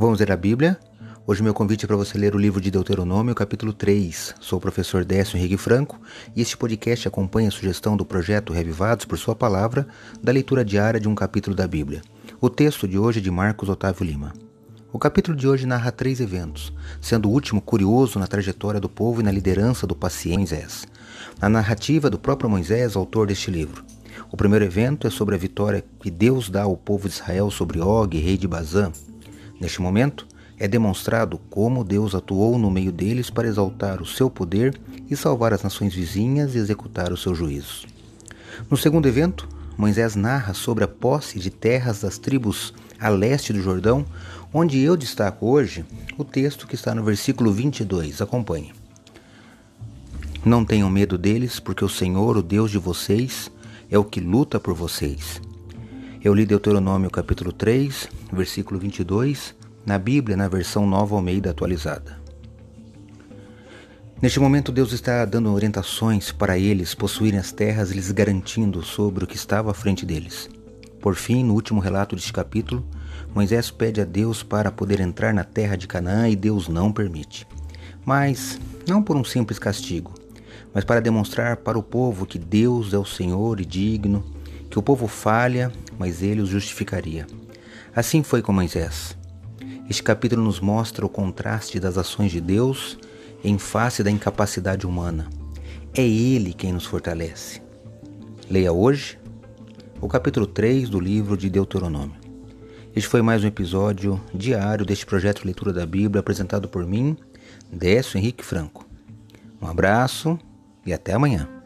Vamos ler a Bíblia? Hoje meu convite é para você ler o livro de Deuteronômio, capítulo 3. Sou o professor Décio Henrique Franco e este podcast acompanha a sugestão do projeto Revivados por Sua Palavra da leitura diária de um capítulo da Bíblia. O texto de hoje é de Marcos Otávio Lima. O capítulo de hoje narra três eventos, sendo o último curioso na trajetória do povo e na liderança do paciente Moisés. Na narrativa do próprio Moisés, autor deste livro. O primeiro evento é sobre a vitória que Deus dá ao povo de Israel sobre Og, rei de Bazã, Neste momento, é demonstrado como Deus atuou no meio deles para exaltar o seu poder e salvar as nações vizinhas e executar os seus juízos. No segundo evento, Moisés narra sobre a posse de terras das tribos a leste do Jordão, onde eu destaco hoje o texto que está no versículo 22. Acompanhe. Não tenham medo deles, porque o Senhor, o Deus de vocês, é o que luta por vocês. Eu li Deuteronômio capítulo 3, versículo 22, na Bíblia, na versão Nova Almeida atualizada. Neste momento, Deus está dando orientações para eles possuírem as terras, lhes garantindo sobre o que estava à frente deles. Por fim, no último relato deste capítulo, Moisés pede a Deus para poder entrar na terra de Canaã e Deus não permite. Mas não por um simples castigo, mas para demonstrar para o povo que Deus é o Senhor e digno que o povo falha, mas ele os justificaria. Assim foi com Moisés. Este capítulo nos mostra o contraste das ações de Deus em face da incapacidade humana. É Ele quem nos fortalece. Leia hoje o capítulo 3 do livro de Deuteronômio. Este foi mais um episódio diário deste projeto de leitura da Bíblia apresentado por mim, Décio Henrique Franco. Um abraço e até amanhã.